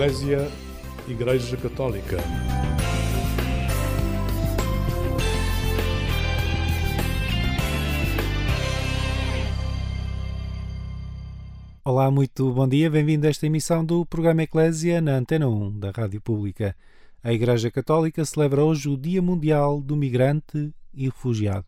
Eclésia Igreja Católica. Olá, muito bom dia, bem-vindo a esta emissão do programa Eclésia na Antena 1 da Rádio Pública. A Igreja Católica celebra hoje o Dia Mundial do Migrante e Refugiado.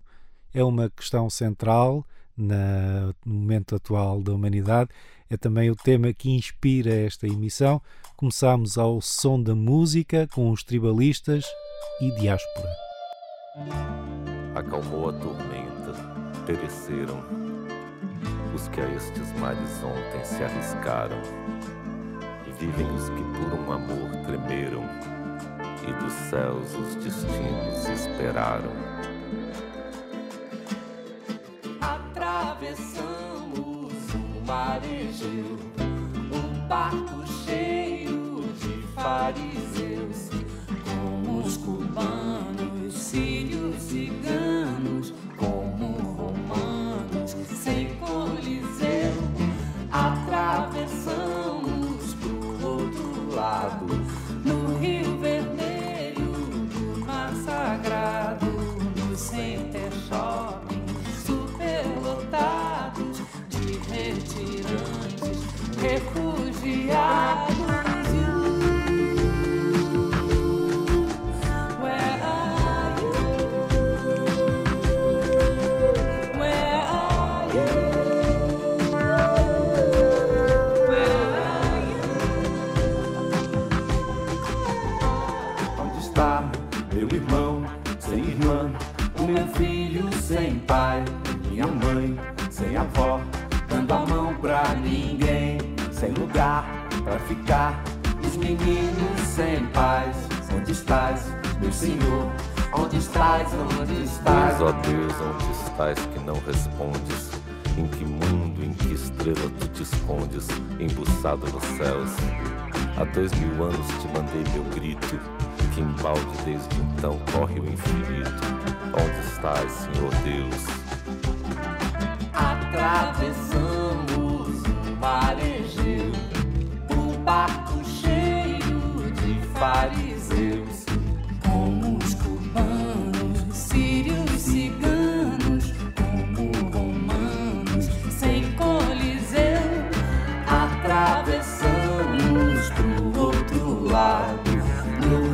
É uma questão central no momento atual da humanidade. É também o tema que inspira esta emissão. Começamos ao som da música com os tribalistas e diáspora. Acalmou a tormenta, pereceram os que a estes mares ontem se arriscaram. Vivem os que por um amor tremeram, e dos céus os destinos esperaram. Atravessamos o mar Egeu, um barco o meu filho sem pai, minha mãe sem avó, dando a mão pra ninguém, sem lugar pra ficar, os meninos sem paz. Onde estás, meu Senhor? Onde estás? Onde estás? Deus, ó Deus, onde estás que não respondes? Em que mundo, em que estrela tu te escondes, embuçado nos céus? Há dois mil anos te mandei meu grito, que embalde desde então corre o infinito. Onde estás, Senhor Deus? Atravessamos o mar Egeu, um barco cheio de fariseus,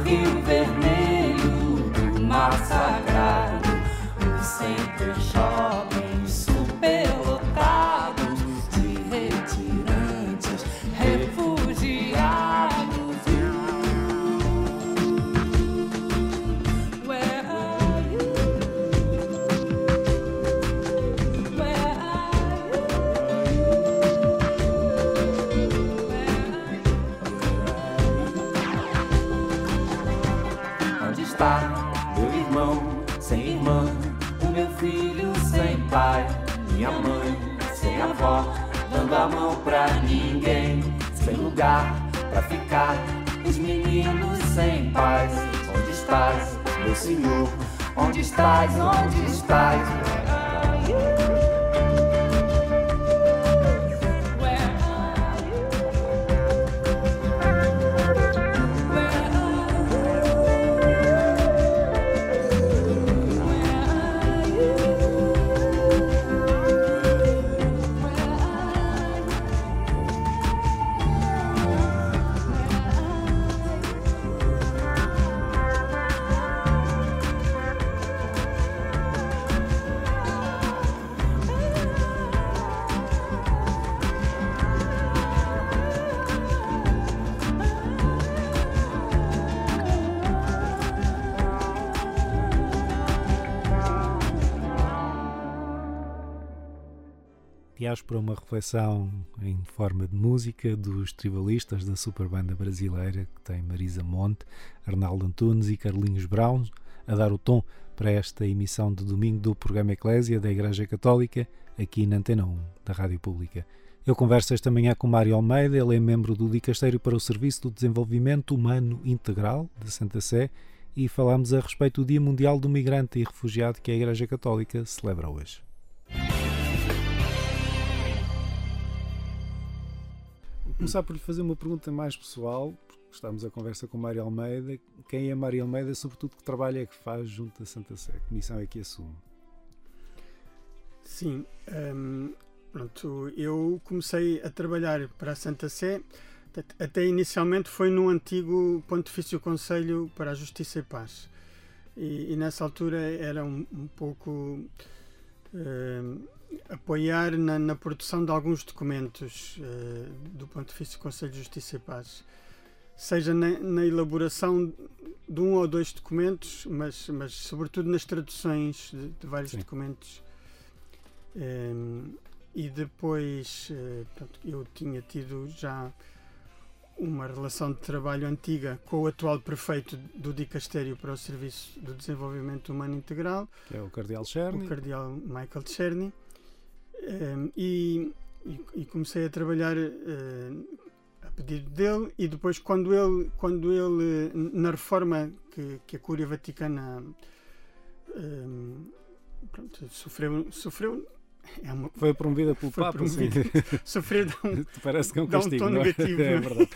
Rio Vermelho do Mar Sagrado, o Center Shopping mão pra ninguém, sem lugar pra ficar, os meninos sem paz. Onde estás, meu Senhor? Onde estás? Onde estás? Diáspora, uma reflexão em forma de música dos tribalistas da super banda brasileira que tem Marisa Monte, Arnaldo Antunes e Carlinhos Brown a dar o tom para esta emissão de domingo do programa Eclésia da Igreja Católica aqui na Antena 1 da Rádio Pública. Eu converso esta manhã com Mário Almeida, ele é membro do Dicastério para o Serviço do Desenvolvimento Humano Integral de Santa Sé e falamos a respeito do Dia Mundial do Migrante e Refugiado que a Igreja Católica celebra hoje. Começar por lhe fazer uma pergunta mais pessoal, porque estamos a conversa com Mário Almeida. Quem é Mário Almeida, sobretudo que trabalho é que faz junto à Santa Sé? Que missão é que assume? Sim, hum, pronto, eu comecei a trabalhar para a Santa Sé, até- inicialmente foi no antigo Pontifício Conselho para a Justiça e Paz. E, e nessa altura era um, um pouco hum, apoiar na, na produção de alguns documentos eh, do Pontifício Conselho de Justiça e Paz. Seja na, na elaboração de um ou dois documentos, mas, mas sobretudo nas traduções de, de vários Sim. documentos Ehm, e depois eh, portanto, eu tinha tido já uma relação de trabalho antiga com o atual prefeito do Dicastério para o Serviço do Desenvolvimento Humano Integral, Que é o Cardeal Cherny. o cardeal Michael Cherny, E, e- comecei a trabalhar eh, a pedido dele e depois quando ele, quando ele eh, na reforma que, que a Cúria Vaticana ehm, pronto, sofreu, sofreu é uma, Foi promovida pelo Foi Papa, sim. sofreu de um, Parece que é um Dá um castigo, tom não é? negativo, É é? verdade.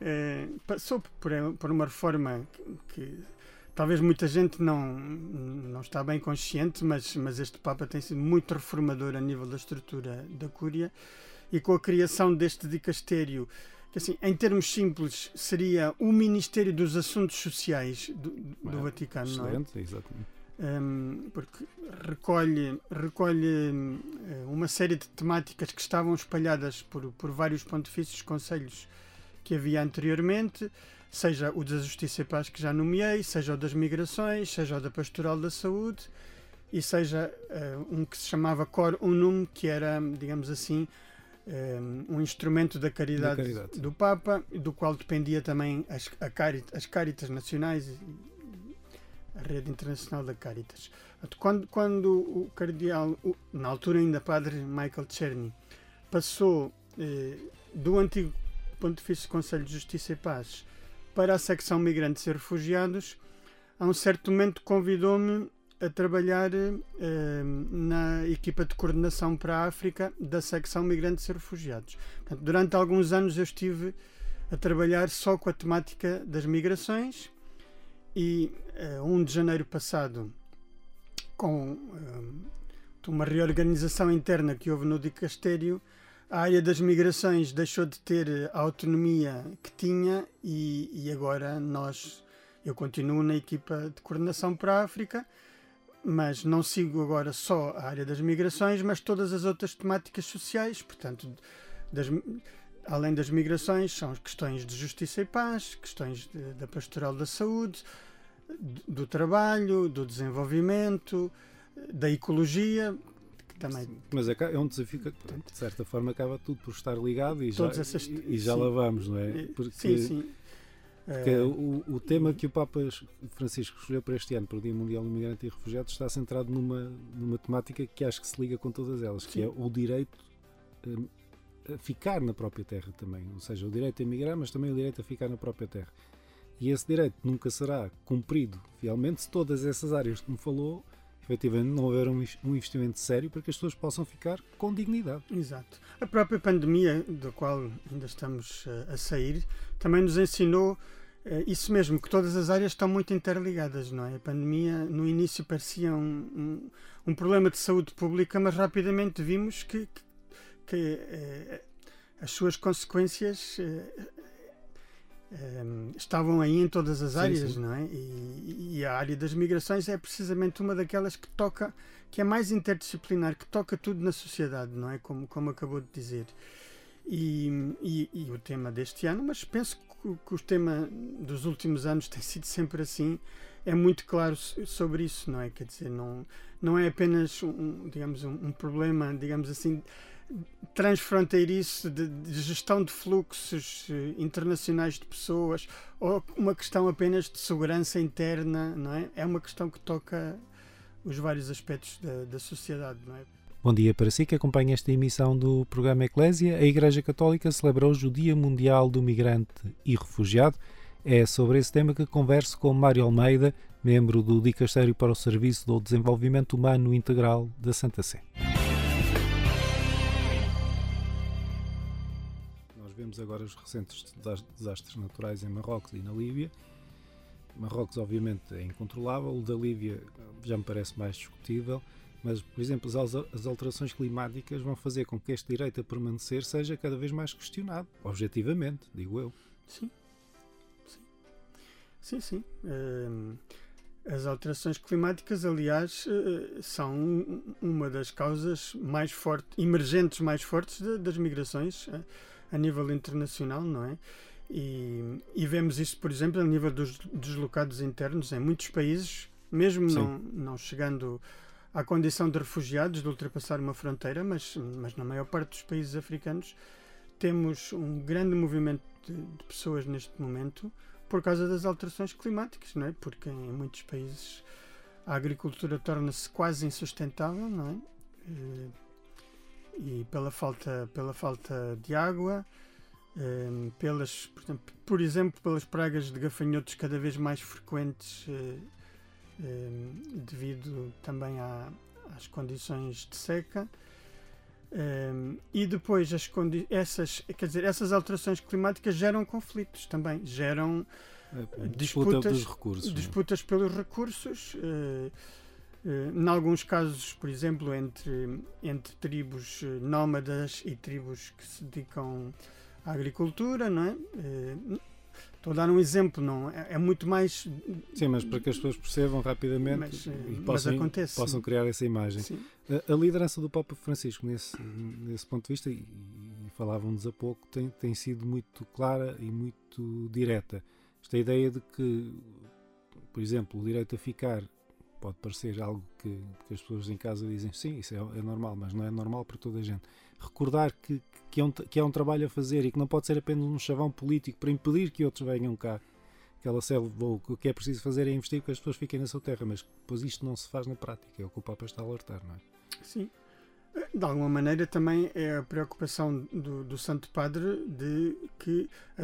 Eh, passou por, por uma reforma que, que talvez muita gente não, não está bem consciente, mas, mas este Papa tem sido muito reformador a nível da estrutura da Cúria e com a criação deste dicastério, que assim, em termos simples seria o Ministério dos Assuntos Sociais do, do É, Vaticano, é? Excelente, exatamente. um, porque recolhe, recolhe um, uma série de temáticas que estavam espalhadas por, por vários pontifícios, conselhos que havia anteriormente, seja o da Justiça e Paz que já nomeei, seja o das migrações, seja o da Pastoral da Saúde e seja uh, um que se chamava Cor Unum, que era, digamos assim, um, um instrumento da caridade, Da caridade. do Papa, do qual dependia também as, a Cari- as Caritas Nacionais e, a rede internacional da Caritas. Quando, quando o cardeal, na altura ainda padre Michael Cherny, passou eh, do antigo Pontifício Conselho de Justiça e Paz para a secção Migrantes e Refugiados, a um certo momento convidou-me a trabalhar eh, na equipa de coordenação para a África da secção Migrantes e Refugiados. Portanto, durante alguns anos eu estive a trabalhar só com a temática das migrações e eh, 1 de janeiro passado, com eh, uma reorganização interna que houve no Dicastério, a área das migrações deixou de ter a autonomia que tinha e, e agora nós, eu continuo na equipa de coordenação para a África, mas não sigo agora só a área das migrações, mas todas as outras temáticas sociais, portanto, das, além das migrações, são questões de justiça e paz, questões da pastoral da saúde, do trabalho, do desenvolvimento, da ecologia, também Mas é, é um desafio que, pronto, de certa forma, acaba tudo por estar ligado e já, essas- e, já sim. lá vamos, não é? Porque, sim, sim. porque Eh, o, o tema que o Papa Francisco escolheu para este ano, para o Dia Mundial do Migrante e Refugiado, está centrado numa, numa temática que acho que se liga com todas elas, que Sim. é o direito hum, a ficar na própria terra também. Ou seja, o direito a emigrar, mas também o direito a ficar na própria terra. E esse direito nunca será cumprido fielmente se todas essas áreas que me falou, efetivamente, não houver um investimento sério para que as pessoas possam ficar com dignidade. Exato. A própria pandemia, da qual ainda estamos eh, a sair, também nos ensinou eh, isso mesmo, que todas as áreas estão muito interligadas, não é? A pandemia, no início, parecia um, um, um problema de saúde pública, mas rapidamente vimos que, que, que, eh, as suas consequências eh, estavam aí em todas as Sim, áreas, sim. não é? E, e a área das migrações é precisamente uma daquelas que toca que é mais interdisciplinar, que toca tudo na sociedade, não é? Como, como acabou de dizer. E, e, e o tema deste ano, mas penso que, que o tema dos últimos anos tem sido sempre assim, é muito claro so- sobre isso, não é? Quer dizer, não, não é apenas um, digamos, um, um problema, digamos assim, transfronteiriço de, de gestão de fluxos eh, internacionais de pessoas ou uma questão apenas de segurança interna, não é? É uma questão que toca os vários aspectos da, da sociedade, não é? Bom dia para si que acompanha esta emissão do programa Eclésia. A Igreja Católica celebra hoje o Dia Mundial do Migrante e Refugiado. É sobre esse tema que converso com Mário Almeida, membro do Dicastério para o Serviço do Desenvolvimento Humano Integral da Santa Sé. Vemos agora os recentes desas- desastres naturais em Marrocos e na Líbia. Marrocos, obviamente, é incontrolável, o da Líbia eh, já me parece mais discutível, mas, por exemplo, as, al- as alterações climáticas vão fazer com que este direito a permanecer seja cada vez mais questionado, objetivamente, digo eu. Sim. Sim, sim. sim. Hum, as alterações climáticas, aliás, eh, são um- uma das causas mais fortes, emergentes mais fortes das migrações eh, a nível internacional, não é? E, e vemos isso, por exemplo, a nível dos deslocados internos em muitos países, mesmo Sim. não, não chegando à condição de refugiados, de ultrapassar uma fronteira, mas, mas na maior parte dos países africanos temos um grande movimento de, de pessoas neste momento por causa das alterações climáticas, não é? Porque em muitos países a agricultura torna-se quase insustentável, não é? E pela falta, pela falta de água, eh, pelas, por exemplo, por exemplo, pelas pragas de gafanhotos cada vez mais frequentes eh, eh, devido também à- às condições de seca. Um, e depois as essas, quer dizer, essas alterações climáticas geram conflitos também, geram A disputa Disputas- recursos. é? disputas pelos recursos, eh, em alguns casos, por exemplo, entre, entre tribos eh, nómadas e tribos que se dedicam à agricultura, não é? Eh, Estou a dar um exemplo, não é, é muito mais. Sim, mas para que as pessoas percebam rapidamente Mas, eh, e possam, acontece. possam criar essa imagem. Sim. A, a liderança do Papa Francisco nesse, nesse ponto de vista, e, e falávamos há pouco, tem, tem sido muito clara e muito direta. Esta ideia de que, por exemplo, o direito a ficar pode parecer algo que, que as pessoas em casa dizem sim, isso é, é normal, mas não é normal para toda a gente. Recordar que, que, é um, que é um trabalho a fazer e que não pode ser apenas um chavão político para impedir que outros venham cá. Que ela selva, ou o que é preciso fazer é investir que as pessoas fiquem na sua terra, mas depois isto não se faz na prática, é o que o Papa está a alertar, não é? Sim. De alguma maneira também é a preocupação do, do Santo Padre de que a,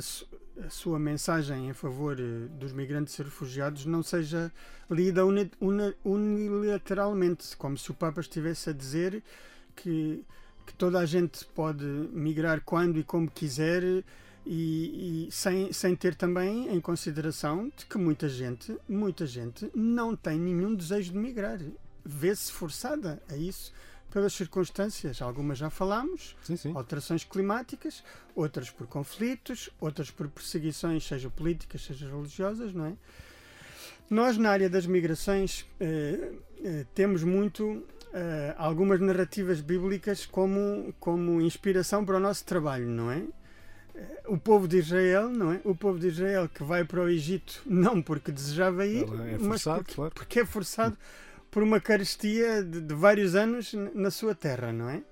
a sua mensagem em favor eh, dos migrantes e refugiados não seja lida uni- unilateralmente, como se o Papa estivesse a dizer que, que toda a gente pode migrar quando e como quiser e, e sem, sem ter também em consideração de que muita gente, muita gente não tem nenhum desejo de migrar. Vê-se forçada a isso pelas circunstâncias. Algumas já falámos, Sim, sim. alterações climáticas, outras por conflitos, outras por perseguições, seja políticas, seja religiosas, não é? Nós, na área das migrações, eh, eh, temos muito eh, algumas narrativas bíblicas como, como inspiração para o nosso trabalho, não é? Eh, O povo de Israel, não é? O povo de Israel que vai para o Egito não porque desejava ir, é mas forçado, porque, claro. porque é forçado por uma carestia de, de vários anos na sua terra, não é?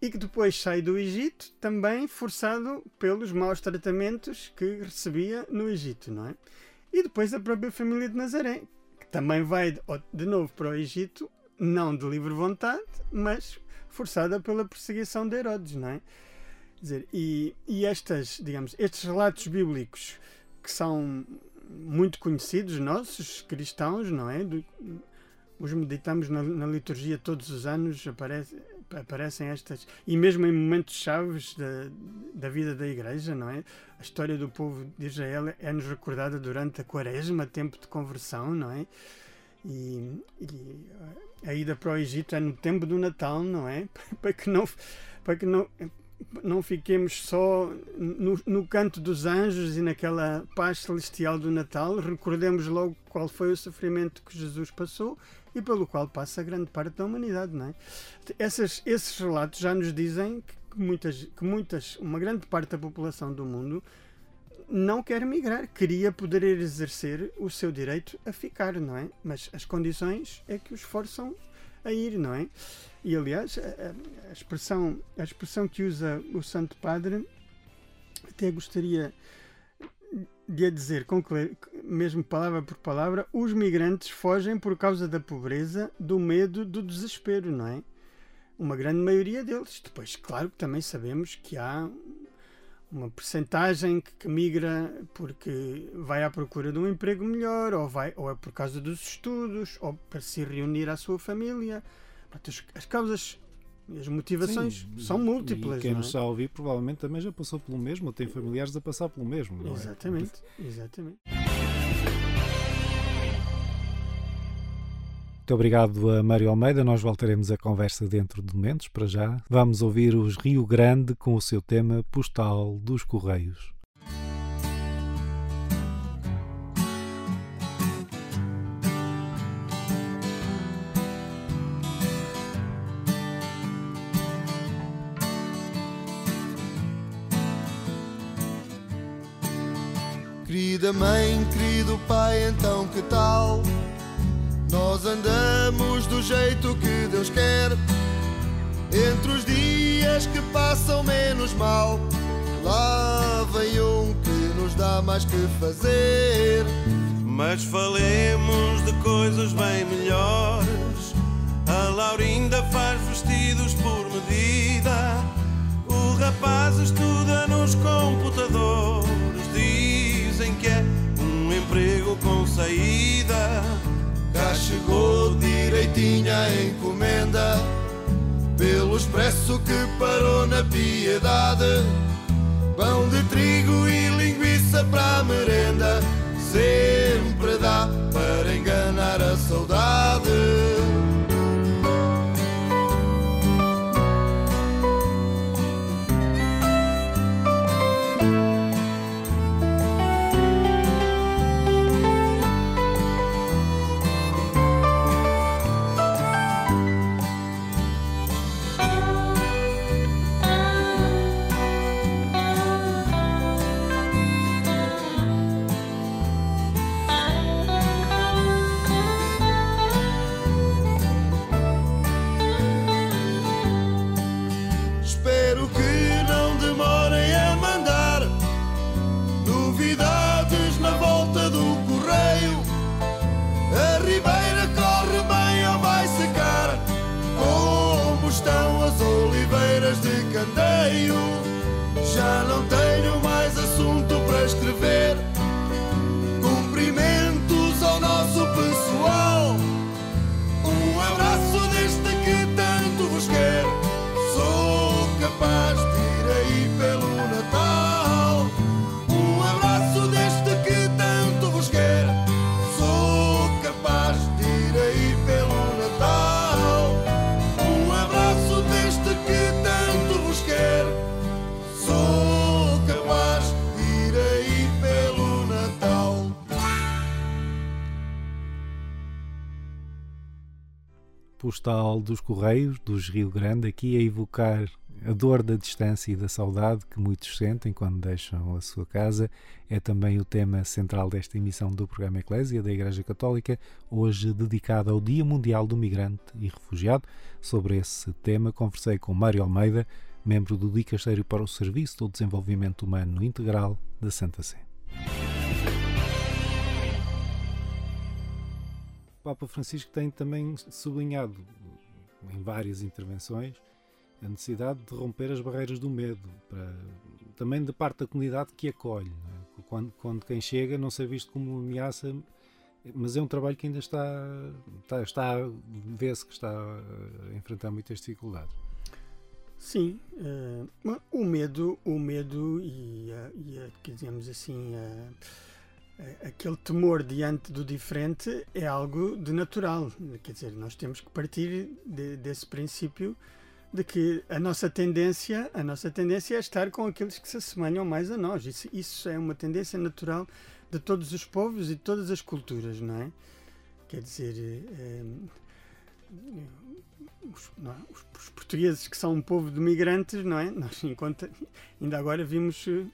E que depois sai do Egito também forçado pelos maus tratamentos que recebia no Egito, não é? E depois a própria família de Nazaré, que também vai de, novo para o Egito, não de livre vontade, mas forçada pela perseguição de Herodes, não é? Dizer, e, e estas, digamos, estes relatos bíblicos que são muito conhecidos nossos cristãos, não é? Do- os meditamos na, na liturgia todos os anos, aparece, aparecem estas, e mesmo em momentos chaves da, da vida da Igreja, não é? A história do povo de Israel é-nos recordada durante a Quaresma, tempo de conversão, não é? E, e a ida para o Egito é no tempo do Natal, não é? Para que não, para que não, não fiquemos só no, no canto dos anjos e naquela paz celestial do Natal, recordemos logo qual foi o sofrimento que Jesus passou e pelo qual passa grande parte da humanidade, não é? Essas, esses relatos já nos dizem que muitas, que muitas, uma grande parte da população do mundo não quer migrar, queria poder exercer o seu direito a ficar, não é? Mas as condições é que os forçam a ir, não é? E aliás, a, a- expressão, a expressão que usa o Santo Padre, até gostaria de a dizer, mesmo palavra por palavra, os migrantes fogem por causa da pobreza, do medo, do desespero, não é? Uma grande maioria deles. Depois, claro que também sabemos que há uma percentagem que, migra porque vai à procura de um emprego melhor, ou, vai, ou é por causa dos estudos, ou para se reunir à sua família. As causas As motivações Sim, são e múltiplas. quem não é? nos está a ouvir provavelmente também já passou pelo mesmo, ou tem familiares a passar pelo mesmo. é? Exatamente, exatamente. Muito obrigado a Mário Almeida. Nós voltaremos a conversa dentro de momentos. Para já, vamos ouvir os Rio Grande com o seu tema Postal dos Correios. Querida mãe, querido pai, então que tal? Nós andamos do jeito que Deus quer. Entre os dias que passam menos mal, lá vem um que nos dá mais que fazer. Mas falemos de coisas bem melhores. A Laurinda faz vestidos por medida. O rapaz estuda nos computadores. Emprego com saída. Cá chegou direitinha a encomenda. Pelo expresso que parou na piedade. Pão de trigo e linguiça para a merenda. Sempre dá para enganar a saudade you. Postal dos Correios, dos Rio Grande, aqui a evocar a dor da distância e da saudade que muitos sentem quando deixam a sua casa. É também o tema central desta emissão do programa Eclésia da Igreja Católica, hoje dedicado ao Dia Mundial do Migrante e Refugiado. Sobre esse tema conversei com Mário Almeida, membro do Dicasteiro para o Serviço do Desenvolvimento Humano Integral da Santa Sé. Papa Francisco tem também sublinhado em várias intervenções a necessidade de romper as barreiras do medo, para, também da parte da comunidade que acolhe. é? Quando, quando quem chega não ser visto como ameaça, mas é um trabalho que ainda está, está, está vê-se que está a enfrentar muitas dificuldades. Sim, eh, o medo, o medo e, e digamos assim, a- aquele temor diante do diferente é algo de natural. Quer dizer, nós temos que partir de- desse princípio de que a nossa tendência, a nossa tendência é estar com aqueles que se assemelham mais a nós. Isso, isso é uma tendência natural de todos os povos e de todas as culturas, não é? Quer dizer, eh, os, não é? Os- os portugueses que são um povo de migrantes, não é? Nós, enquanto, ainda agora vimos, eh,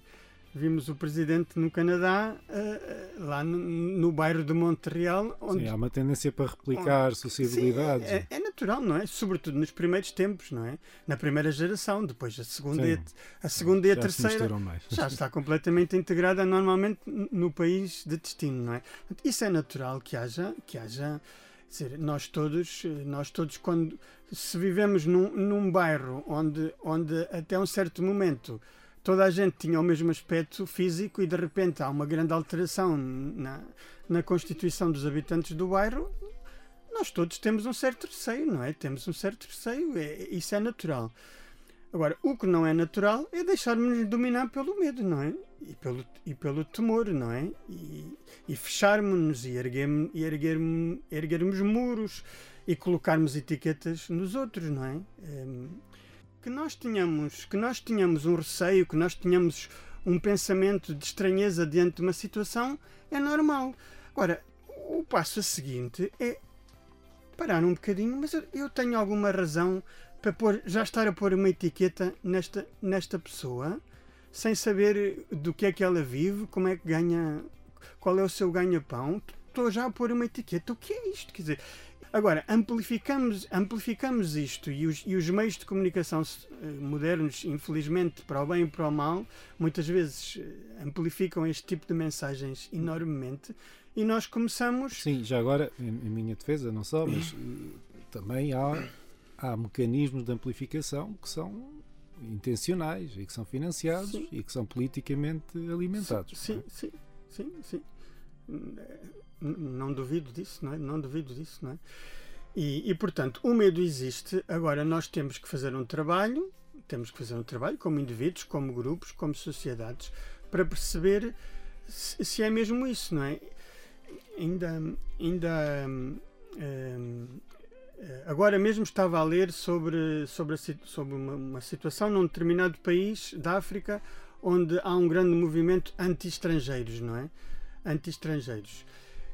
vimos o presidente no Canadá, eh, eh, lá no, no bairro de Montreal, onde Sim, há uma tendência para replicar sociabilidades. Sim, é, é natural, não é? Sobretudo nos primeiros tempos, não é? Na primeira geração, depois a segunda, e, Sim. a, a segunda e a Já terceira já está completamente integrada normalmente no país de destino, não é? Isso é natural que haja, que haja, dizer, nós todos, nós todos quando se vivemos num, num bairro onde, onde até um certo momento toda a gente tinha o mesmo aspecto físico e de repente há uma grande alteração na, na constituição dos habitantes do bairro, nós todos temos um certo receio, não é? Temos um certo receio, é- isso é natural. Agora, o que não é natural é deixarmos-nos dominar pelo medo, não é? E pelo, e pelo temor, não é? E, e fecharmos-nos e, erguermos, e erguermos, muros e colocarmos etiquetas nos outros, não é? Em, que nós tenhamos, que nós tenhamos um receio, que nós tenhamos um pensamento de estranheza diante de uma situação é normal. Agora, o passo seguinte é parar um bocadinho, mas eu tenho alguma razão para pôr- já estar a pôr uma etiqueta nesta, nesta pessoa sem saber do que é que ela vive, como é que ganha, qual é o seu ganha-pão. Estou já a pôr uma etiqueta. O que é isto? Quer dizer, agora, amplificamos, amplificamos isto e os, e os meios de comunicação eh, modernos, infelizmente, para o bem e para o mal, muitas vezes eh, amplificam este tipo de mensagens enormemente e nós começamos. Sim, já agora, em, em minha defesa, não só, mas eh, também há, há mecanismos de amplificação que são intencionais e que são financiados Sim. e que são politicamente alimentados. Sim, é? sim, sim, sim. Não duvido disso, não é? Não duvido disso, não é? E, e, portanto, o medo existe. Agora, nós temos que fazer um trabalho, temos que fazer um trabalho como indivíduos, como grupos, como sociedades, para perceber se, se é mesmo isso, não é? Ainda, ainda hum, hum, agora mesmo estava a ler sobre, sobre, a sobre uma, uma situação num determinado país da África onde há um grande movimento anti-estrangeiros, não é? Anti-estrangeiros.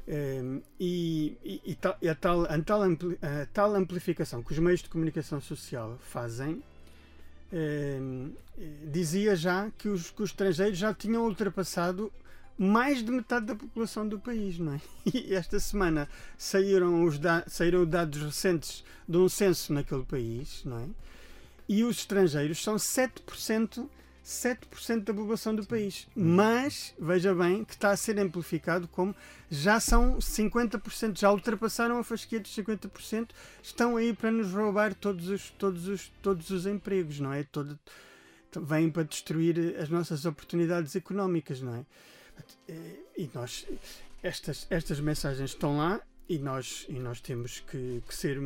Em, e, e- e a, tal, a, tal ampli- a tal amplificação que os meios de comunicação social fazem em, eh, dizia já que os, que os estrangeiros já tinham ultrapassado mais de metade da população do país, não é? E esta semana saíram, os da, saíram dados recentes de um censo naquele país, não é? E os estrangeiros são 7%, 7% da população do país. Mas, veja bem, que está a ser amplificado como já são 50%, já ultrapassaram a fasquia dos 50%, estão aí para nos roubar todos os, todos os, todos os empregos, não é? Todo, vêm para destruir as nossas oportunidades económicas, não é? E nós, estas, estas mensagens estão lá e nós, e nós temos que, que ser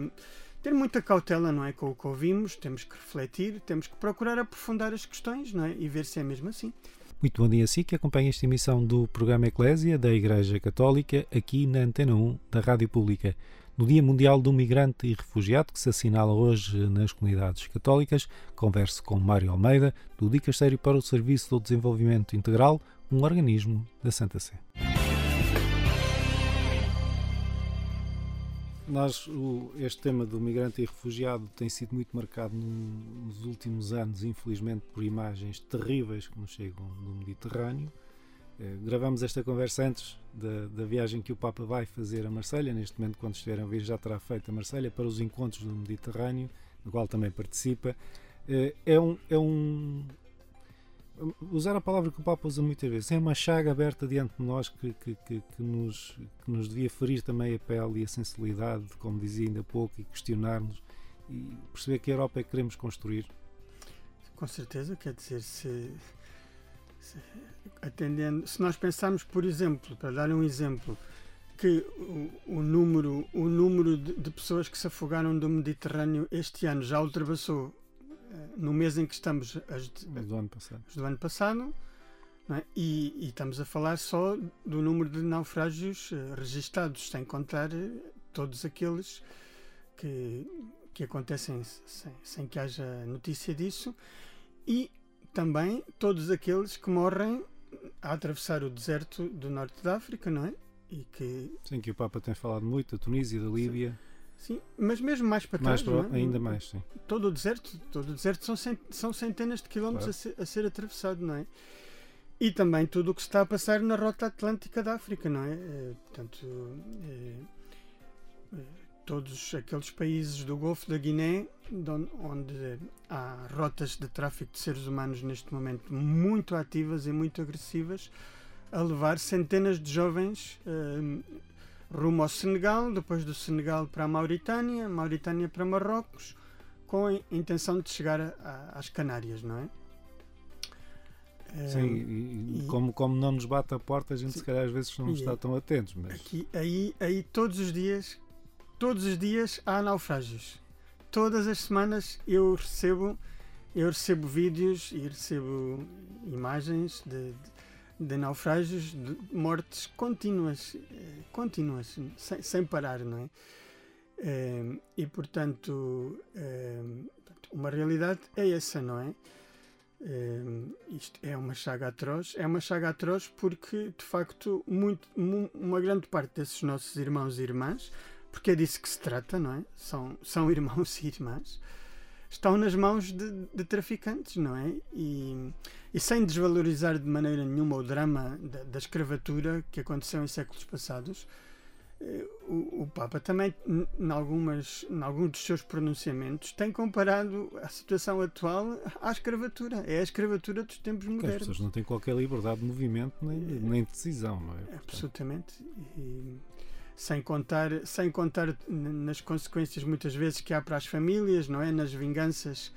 ter muita cautela, não é? Com o que ouvimos, temos que refletir, temos que procurar aprofundar as questões, não é? E ver se é mesmo assim. Muito bom dia a si que acompanha esta emissão do programa Eclésia da Igreja Católica aqui na Antena 1 da Rádio Pública. No Dia Mundial do Migrante e Refugiado, que se assinala hoje nas comunidades católicas, converso com Mário Almeida, do Dicastério para o Serviço do Desenvolvimento Integral, um organismo da Santa Sé. Nós, o- este tema do migrante e refugiado tem sido muito marcado nos últimos anos, infelizmente, por imagens terríveis que nos chegam do Mediterrâneo. Eh, gravamos esta conversa antes da, da viagem que o Papa vai fazer a Marselha. Neste momento, quando estiver a ver, já terá feito a Marselha para os encontros do Mediterrâneo, no qual também participa. Eh, é um. É um usar a palavra que o Papa usa muitas vezes, é uma chaga aberta diante de nós que, que, que, que nos, que nos devia ferir também a pele e a sensibilidade, como dizia ainda há pouco, e questionar-nos e perceber que a Europa é que queremos construir. Com certeza, quer dizer, se, se atendendo, se nós pensarmos, por exemplo, para dar um exemplo, que o, o número, o número de, de pessoas que se afogaram do Mediterrâneo este ano já ultrapassou, no mês em que estamos, as de- do ano passado. as do ano passado, é? e, e estamos a falar só do número de naufrágios eh, registados, sem contar eh, todos aqueles que, que acontecem sem, sem que haja notícia disso, e também todos aqueles que morrem a atravessar o deserto do norte da África, não é? E que, Sim, que o Papa tem falado muito, da Tunísia, da Líbia, sim, mas mesmo mais para mais trás, para, não é? ainda mais, sim. todo o deserto, todo o deserto são, cent- são centenas de quilómetros Claro. a, ser, a ser atravessado, não é? E também tudo o que se está a passar na rota atlântica da África, não é? Eh, portanto, eh, todos aqueles países do Golfo da Guiné, de on- onde há rotas de tráfico de seres humanos neste momento muito ativas e muito agressivas, a levar centenas de jovens rumo ao Senegal, depois do Senegal para a Mauritânia, Mauritânia para Marrocos, com a intenção de chegar a- a- às Canárias, não é? Sim, Eh, e, e como, como não nos bate a porta, a gente Sim. se calhar às vezes não está tão atentos, mas Aqui, aí, aí todos os dias todos os dias há naufrágios. Todas as semanas eu recebo, eu recebo vídeos e recebo imagens de, de, de naufrágios, de mortes contínuas, eh, contínuas, sem, sem parar, não é? Eh, e portanto, eh, uma realidade é essa, não é? Isto é uma chaga atroz, é uma chaga atroz porque de facto muito, mu- uma grande parte desses nossos irmãos e irmãs, porque é disso que se trata, não é? São, são irmãos e irmãs, estão nas mãos de, de traficantes, não é? E, e sem desvalorizar de maneira nenhuma o drama da, da escravatura que aconteceu em séculos passados, eh, o, o Papa também, em algumas, em alguns dos seus pronunciamentos, tem comparado a situação atual à escravatura. É a escravatura dos tempos As modernos. pessoas não têm qualquer liberdade de movimento nem, nem de decisão, não é? Portanto, Absolutamente. E sem contar, sem contar nas consequências muitas vezes que há para as famílias, não é? Nas vinganças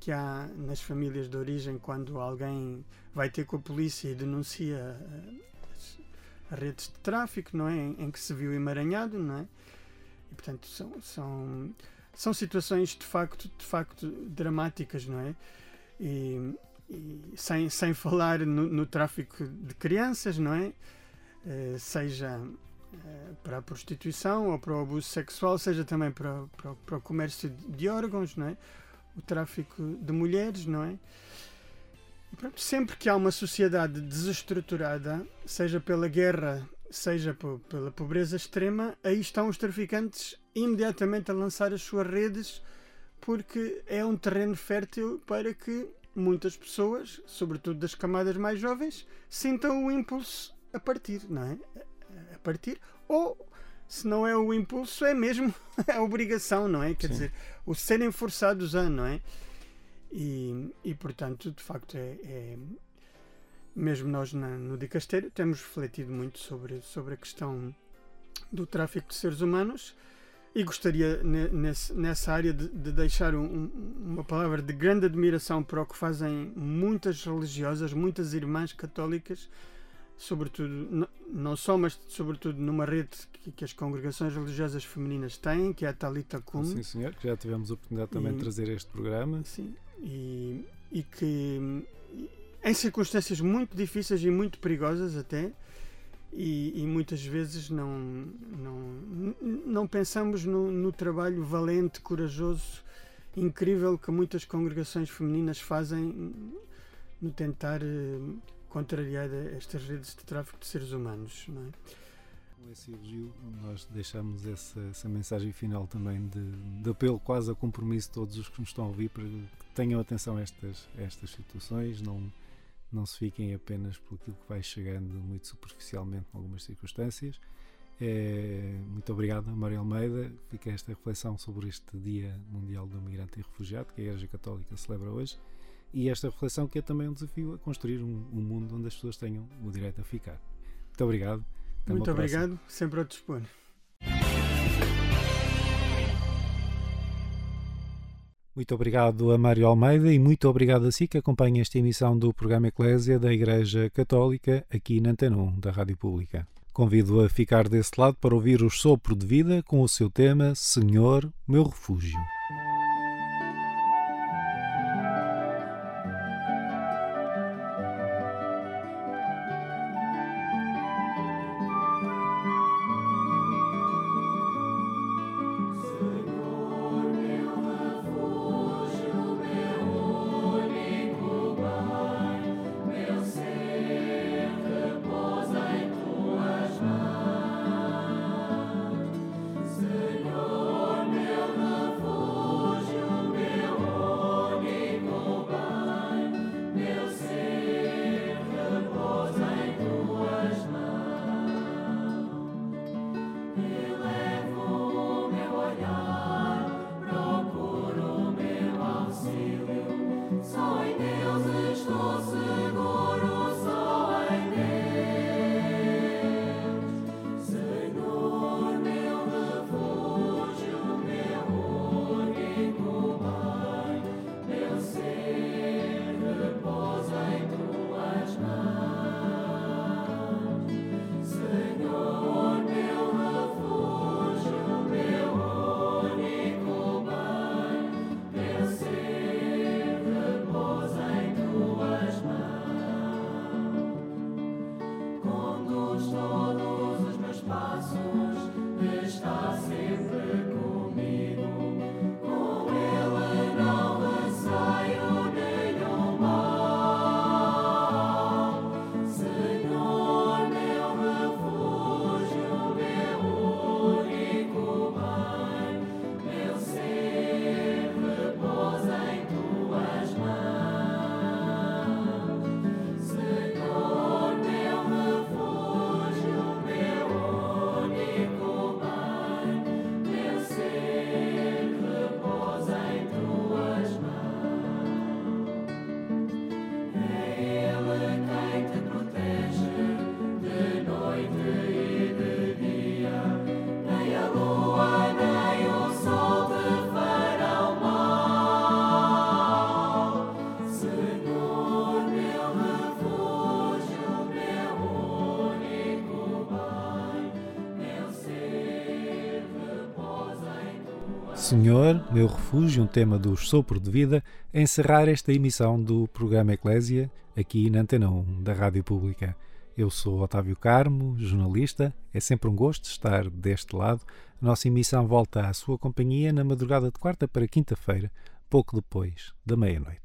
que há nas famílias de origem quando alguém vai ter com a polícia e denuncia eh, as, redes de tráfico, não é? Em, que se viu emaranhado, não é? E portanto são, são, são situações de facto, de facto dramáticas, não é? E, e sem, sem falar no, no tráfico de crianças, não é? Eh, seja para a prostituição ou para o abuso sexual, seja também para, para, para o comércio de- órgãos, não é? o tráfico de mulheres, não é? E pronto, sempre que há uma sociedade desestruturada, seja pela guerra, seja pela pobreza extrema, aí estão os traficantes imediatamente a lançar as suas redes, porque é um terreno fértil para que muitas pessoas, sobretudo das camadas mais jovens, sintam o impulso a partir, não é? A- partir, ou se não é o impulso, é mesmo a obrigação, não é? Quer Sim. dizer, o serem forçados a, não é? E, e portanto, de facto, é, é- mesmo nós na- no Dicastério temos refletido muito sobre, sobre a questão do tráfico de seres humanos e gostaria ne- nesse- nessa área de, de deixar um- uma palavra de grande admiração para o que fazem muitas religiosas, muitas irmãs católicas, sobretudo, não só, mas sobretudo numa rede que, que as congregações religiosas femininas têm, que é a Talita Cum. Sim, senhor, que já tivemos a oportunidade também E- de trazer este programa. Sim, e, e que em circunstâncias muito difíceis e muito perigosas até, e, e muitas vezes não, não, não pensamos no, no trabalho valente, corajoso, incrível que muitas congregações femininas fazem no tentar eh, contrariar estas redes de tráfico de seres humanos. Não é? Com esse elogio, nós deixamos essa, essa mensagem final também de, de apelo quase a compromisso de todos os que nos estão a ouvir para que tenham atenção a estas, a estas situações, não, não se fiquem apenas por aquilo que vai chegando muito superficialmente em algumas circunstâncias. É, muito obrigado, Mário Almeida. Fica esta reflexão sobre este Dia Mundial do Migrante e Refugiado que a Igreja Católica celebra hoje e esta reflexão que é também um desafio a construir um, um mundo onde as pessoas tenham o direito a ficar. Muito obrigado. Até Muito próxima. obrigado, sempre ao dispor. Muito obrigado a Mário Almeida e muito obrigado a si que acompanha esta emissão do programa Eclésia da Igreja Católica aqui na Antena 1 da Rádio Pública. Convido a ficar desse lado para ouvir o Sopro de Vida com o seu tema. Senhor, meu refúgio. Senhor, meu refúgio, um tema do Sopro de Vida, a encerrar esta emissão do programa Eclésia, aqui na Antena 1 da Rádio Pública. Eu sou Otávio Carmo, jornalista. É sempre um gosto estar deste lado. A nossa emissão volta à sua companhia na madrugada de quarta para quinta-feira, pouco depois da meia-noite.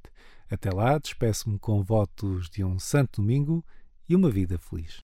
Até lá, despeço-me com votos de um santo domingo e uma vida feliz.